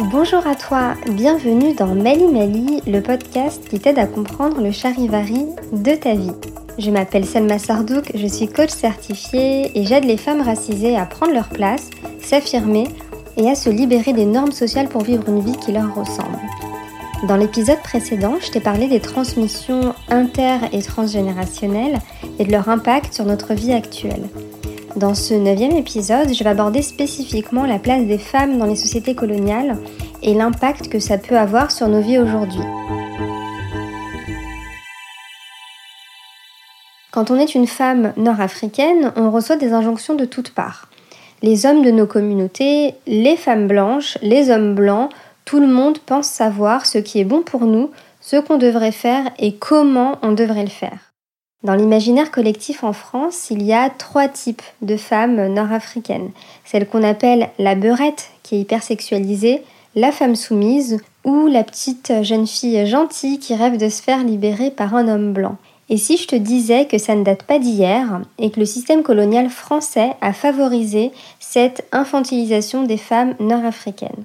Bonjour à toi, bienvenue dans Mali Mali, le podcast qui t'aide à comprendre le charivari de ta vie. Je m'appelle Selma Sardouk, je suis coach certifiée et j'aide les femmes racisées à prendre leur place, s'affirmer et à se libérer des normes sociales pour vivre une vie qui leur ressemble. Dans l'épisode précédent, je t'ai parlé des transmissions inter- et transgénérationnelles et de leur impact sur notre vie actuelle. Dans ce neuvième épisode, je vais aborder spécifiquement la place des femmes dans les sociétés coloniales et l'impact que ça peut avoir sur nos vies aujourd'hui. Quand on est une femme nord-africaine, on reçoit des injonctions de toutes parts. Les hommes de nos communautés, les femmes blanches, les hommes blancs, tout le monde pense savoir ce qui est bon pour nous, ce qu'on devrait faire et comment on devrait le faire. Dans l'imaginaire collectif en France, il y a trois types de femmes nord-africaines. Celle qu'on appelle la beurette, qui est hypersexualisée, la femme soumise ou la petite jeune fille gentille qui rêve de se faire libérer par un homme blanc. Et si je te disais que ça ne date pas d'hier et que le système colonial français a favorisé cette infantilisation des femmes nord-africaines?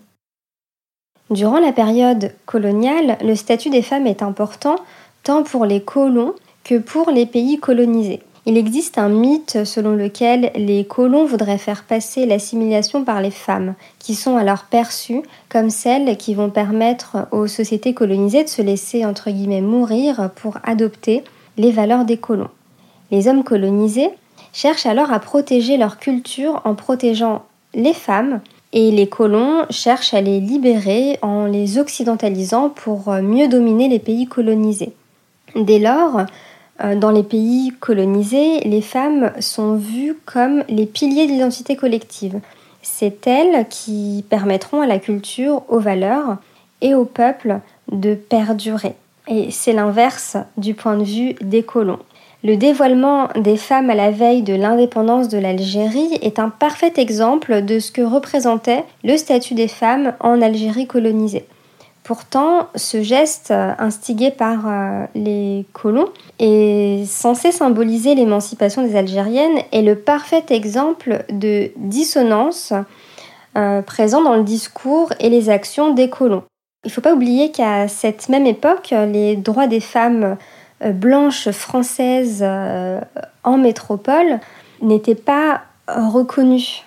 Durant la période coloniale, le statut des femmes est important tant pour les colons que pour les pays colonisés. Il existe un mythe selon lequel les colons voudraient faire passer l'assimilation par les femmes, qui sont alors perçues comme celles qui vont permettre aux sociétés colonisées de se laisser entre guillemets mourir pour adopter les valeurs des colons. Les hommes colonisés cherchent alors à protéger leur culture en protégeant les femmes et les colons cherchent à les libérer en les occidentalisant pour mieux dominer les pays colonisés. Dès lors, dans les pays colonisés, les femmes sont vues comme les piliers de l'identité collective. C'est elles qui permettront à la culture, aux valeurs et au peuple de perdurer. Et c'est l'inverse du point de vue des colons. Le dévoilement des femmes à la veille de l'indépendance de l'Algérie est un parfait exemple de ce que représentait le statut des femmes en Algérie colonisée. Pourtant, ce geste euh, instigé par euh, les colons est censé symboliser l'émancipation des Algériennes et le parfait exemple de dissonance euh, présent dans le discours et les actions des colons. Il ne faut pas oublier qu'à cette même époque, les droits des femmes blanches françaises en métropole n'étaient pas reconnus.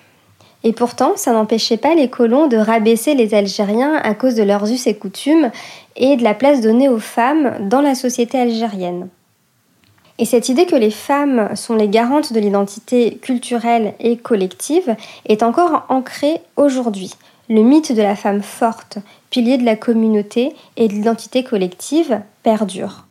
Et pourtant, ça n'empêchait pas les colons de rabaisser les Algériens à cause de leurs us et coutumes et de la place donnée aux femmes dans la société algérienne. Et cette idée que les femmes sont les garantes de l'identité culturelle et collective est encore ancrée aujourd'hui. Le mythe de la femme forte, pilier de la communauté et de l'identité collective, perdure.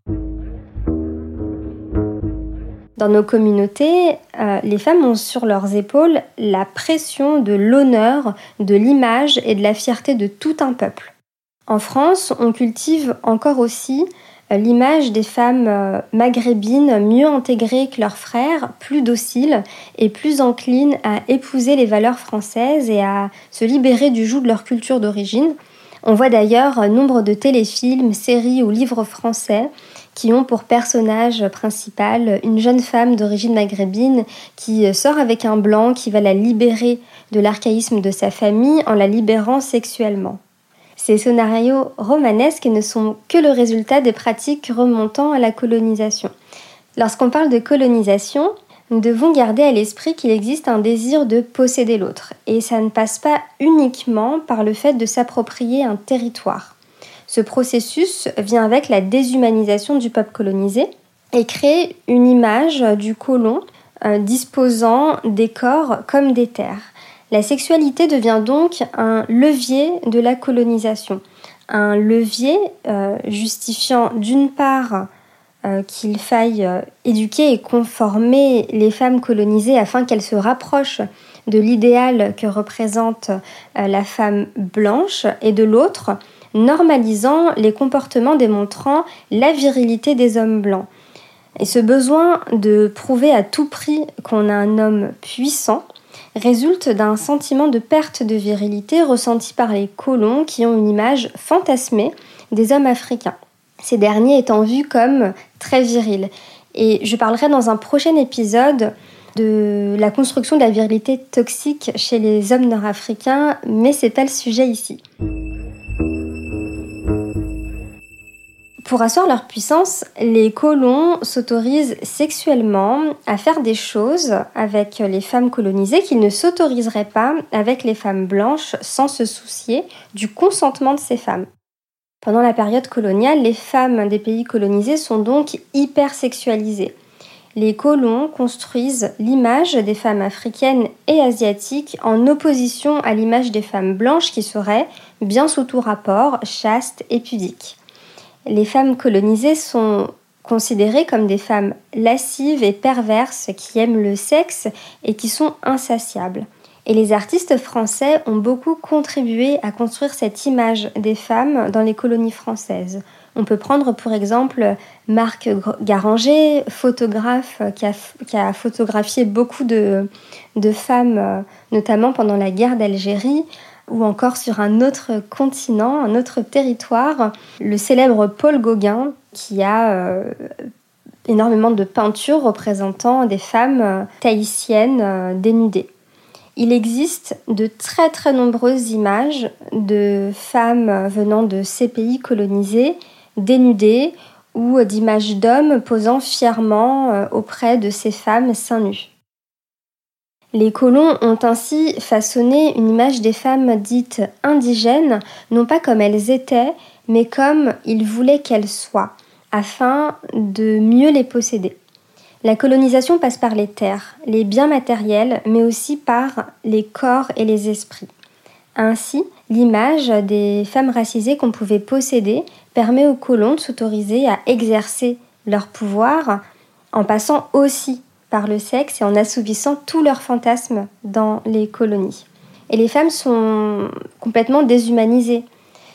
Dans nos communautés, euh, les femmes ont sur leurs épaules la pression de l'honneur, de l'image et de la fierté de tout un peuple. En France, on cultive encore aussi euh, l'image des femmes euh, maghrébines mieux intégrées que leurs frères, plus dociles et plus enclines à épouser les valeurs françaises et à se libérer du joug de leur culture d'origine. On voit d'ailleurs nombre de téléfilms, séries ou livres français qui ont pour personnage principal une jeune femme d'origine maghrébine qui sort avec un blanc qui va la libérer de l'archaïsme de sa famille en la libérant sexuellement. Ces scénarios romanesques ne sont que le résultat des pratiques remontant à la colonisation. Lorsqu'on parle de colonisation, nous devons garder à l'esprit qu'il existe un désir de posséder l'autre, et ça ne passe pas uniquement par le fait de s'approprier un territoire. Ce processus vient avec la déshumanisation du peuple colonisé et crée une image du colon euh, disposant des corps comme des terres. La sexualité devient donc un levier de la colonisation, un levier euh, justifiant d'une part euh, qu'il faille éduquer et conformer les femmes colonisées afin qu'elles se rapprochent de l'idéal que représente la femme blanche, et de l'autre, normalisant les comportements démontrant la virilité des hommes blancs. Et ce besoin de prouver à tout prix qu'on a un homme puissant résulte d'un sentiment de perte de virilité ressenti par les colons qui ont une image fantasmée des hommes africains, ces derniers étant vus comme très virils. Et je parlerai dans un prochain épisode de la construction de la virilité toxique chez les hommes nord-africains, mais c'est pas le sujet ici. Pour asseoir leur puissance, les colons s'autorisent sexuellement à faire des choses avec les femmes colonisées qu'ils ne s'autoriseraient pas avec les femmes blanches sans se soucier du consentement de ces femmes. Pendant la période coloniale, les femmes des pays colonisés sont donc hyper sexualisées. Les colons construisent l'image des femmes africaines et asiatiques en opposition à l'image des femmes blanches qui seraient, bien sous tout rapport, chastes et pudiques les femmes colonisées sont considérées comme des femmes lascives et perverses qui aiment le sexe et qui sont insatiables. Et les artistes français ont beaucoup contribué à construire cette image des femmes dans les colonies françaises. On peut prendre pour exemple Marc Garanger, photographe qui a, photographié beaucoup de femmes, notamment pendant la guerre d'Algérie ou encore sur un autre continent, un autre territoire, le célèbre Paul Gauguin qui a euh, énormément de peintures représentant des femmes euh, tahitiennes euh, dénudées. Il existe de très très nombreuses images de femmes venant de ces pays colonisés dénudées ou d'images d'hommes posant fièrement auprès de ces femmes seins nus. Les colons ont ainsi façonné une image des femmes dites indigènes, non pas comme elles étaient, mais comme ils voulaient qu'elles soient, afin de mieux les posséder. La colonisation passe par les terres, les biens matériels, mais aussi par les corps et les esprits. Ainsi, l'image des femmes racisées qu'on pouvait posséder permet aux colons de s'autoriser à exercer leur pouvoir en passant aussi par le sexe et en assouvissant tous leurs fantasmes dans les colonies. Et les femmes sont complètement déshumanisées.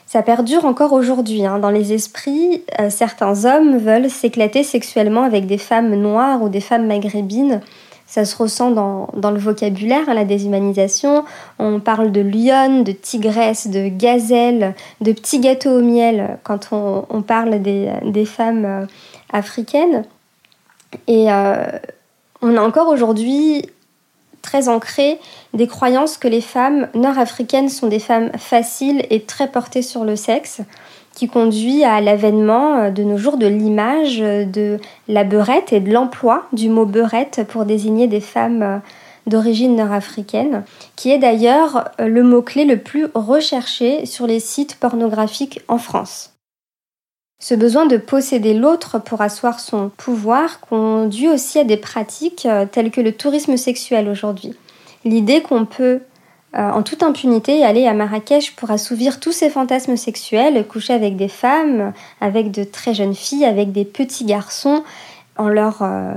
Ça perdure encore aujourd'hui. Hein. Dans les esprits, euh, certains hommes veulent s'éclater sexuellement avec des femmes noires ou des femmes maghrébines. Ça se ressent dans, le vocabulaire, hein, la déshumanisation. On parle de lionne, de tigresse, de gazelle, de petits gâteaux au miel quand on, parle des, femmes euh, africaines. Et euh, on a encore aujourd'hui très ancré des croyances que les femmes nord-africaines sont des femmes faciles et très portées sur le sexe, qui conduit à l'avènement euh, de nos jours de l'image de la beurette et de l'emploi du mot beurette pour désigner des femmes euh, d'origine nord-africaine, qui est d'ailleurs euh, le mot-clé le plus recherché sur les sites pornographiques en France. Ce besoin de posséder l'autre pour asseoir son pouvoir conduit aussi à des pratiques euh, telles que le tourisme sexuel aujourd'hui. L'idée qu'on peut euh, en toute impunité aller à Marrakech pour assouvir tous ses fantasmes sexuels, coucher avec des femmes, avec de très jeunes filles, avec des petits garçons, en leur euh,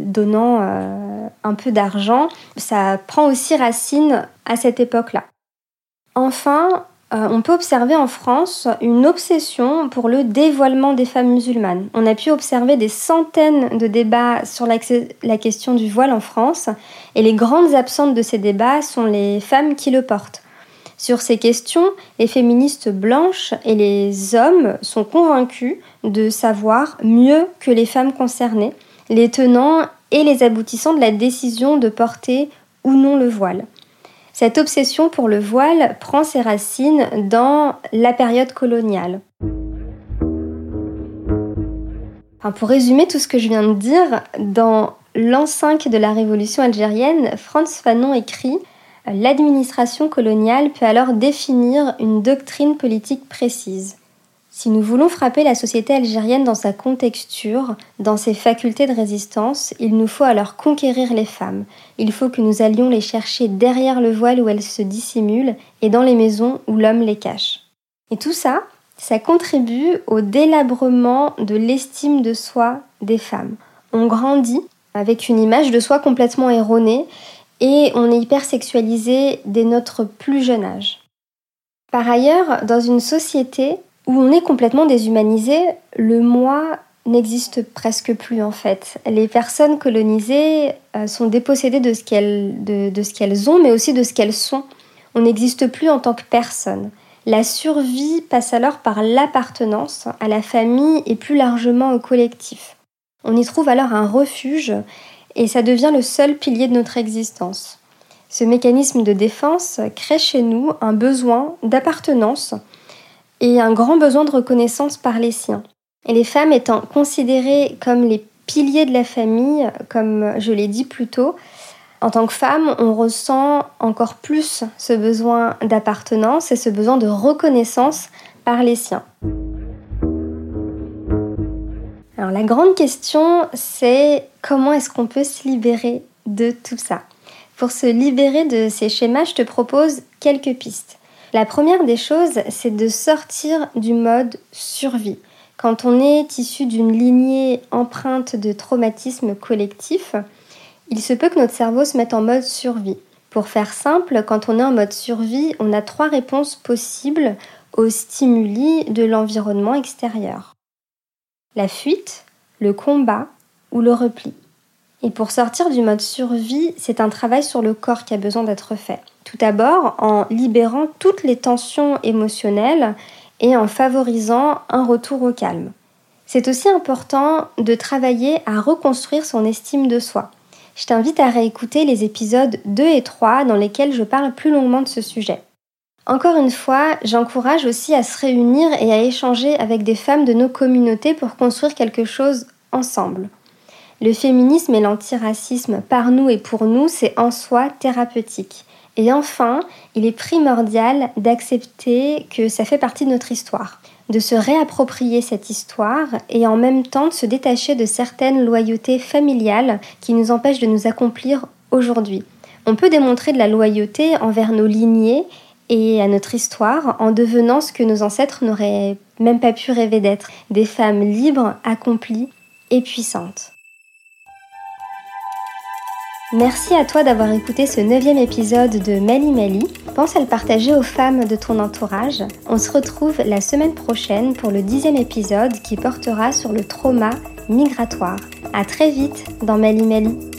donnant un peu d'argent, ça prend aussi racine à cette époque-là. Enfin, euh, on peut observer en France une obsession pour le dévoilement des femmes musulmanes. On a pu observer des centaines de débats sur la question du voile en France, et les grandes absentes de ces débats sont les femmes qui le portent. Sur ces questions, les féministes blanches et les hommes sont convaincus de savoir mieux que les femmes concernées les tenants et les aboutissants de la décision de porter ou non le voile. Cette obsession pour le voile prend ses racines dans la période coloniale. pour résumer tout ce que je viens de dire, dans l'an 5 de la révolution algérienne, Franz Fanon écrit L'administration coloniale peut alors définir une doctrine politique précise. Si nous voulons frapper la société algérienne dans sa contexture, dans ses facultés de résistance, il nous faut alors conquérir les femmes. Il faut que nous allions les chercher derrière le voile où elles se dissimulent et dans les maisons où l'homme les cache. Et tout ça, ça contribue au délabrement de l'estime de soi des femmes. On grandit avec une image de soi complètement erronée et on est hyper sexualisé dès notre plus jeune âge. Par ailleurs, dans une société où on est complètement déshumanisé, le moi n'existe presque plus en fait. Les personnes colonisées euh, sont dépossédées de ce qu'elles ont, mais aussi de ce qu'elles sont. On n'existe plus en tant que personne. La survie passe alors par l'appartenance à la famille et plus largement au collectif. On y trouve alors un refuge et ça devient le seul pilier de notre existence. Ce mécanisme de défense crée chez nous un besoin d'appartenance et un grand besoin de reconnaissance par les siens. Et les femmes étant considérées comme les piliers de la famille, comme je l'ai dit plus tôt, en tant que femme, on ressent encore plus ce besoin d'appartenance et ce besoin de reconnaissance par les siens. Alors la grande question, c'est comment est-ce qu'on peut se libérer de tout ça? Pour se libérer de ces schémas, je te propose quelques pistes. La première des choses, c'est de sortir du mode survie. Quand on est issu d'une lignée empreinte de traumatisme collectif, il se peut que notre cerveau se mette en mode survie. Pour faire simple, quand on est en mode survie, on a trois réponses possibles aux stimuli de l'environnement extérieur. La fuite, le combat ou le repli. Et pour sortir du mode survie, c'est un travail sur le corps qui a besoin d'être fait. Tout d'abord en libérant toutes les tensions émotionnelles et en favorisant un retour au calme. C'est aussi important de travailler à reconstruire son estime de soi. Je t'invite à réécouter les épisodes 2 et 3 dans lesquels je parle plus longuement de ce sujet. Encore une fois, j'encourage aussi à se réunir et à échanger avec des femmes de nos communautés pour construire quelque chose ensemble. Le féminisme et l'antiracisme par nous et pour nous, c'est en soi thérapeutique. Et enfin, il est primordial d'accepter que ça fait partie de notre histoire, de se réapproprier cette histoire et en même temps de se détacher de certaines loyautés familiales qui nous empêchent de nous accomplir aujourd'hui. On peut démontrer de la loyauté envers nos lignées et à notre histoire en devenant ce que nos ancêtres n'auraient même pas pu rêver d'être, des femmes libres, accomplies et puissantes. Merci à toi d'avoir écouté ce neuvième épisode de Mali Mali. Pense à le partager aux femmes de ton entourage. On se retrouve la semaine prochaine pour le dixième épisode qui portera sur le trauma migratoire. À très vite dans Mali Mali.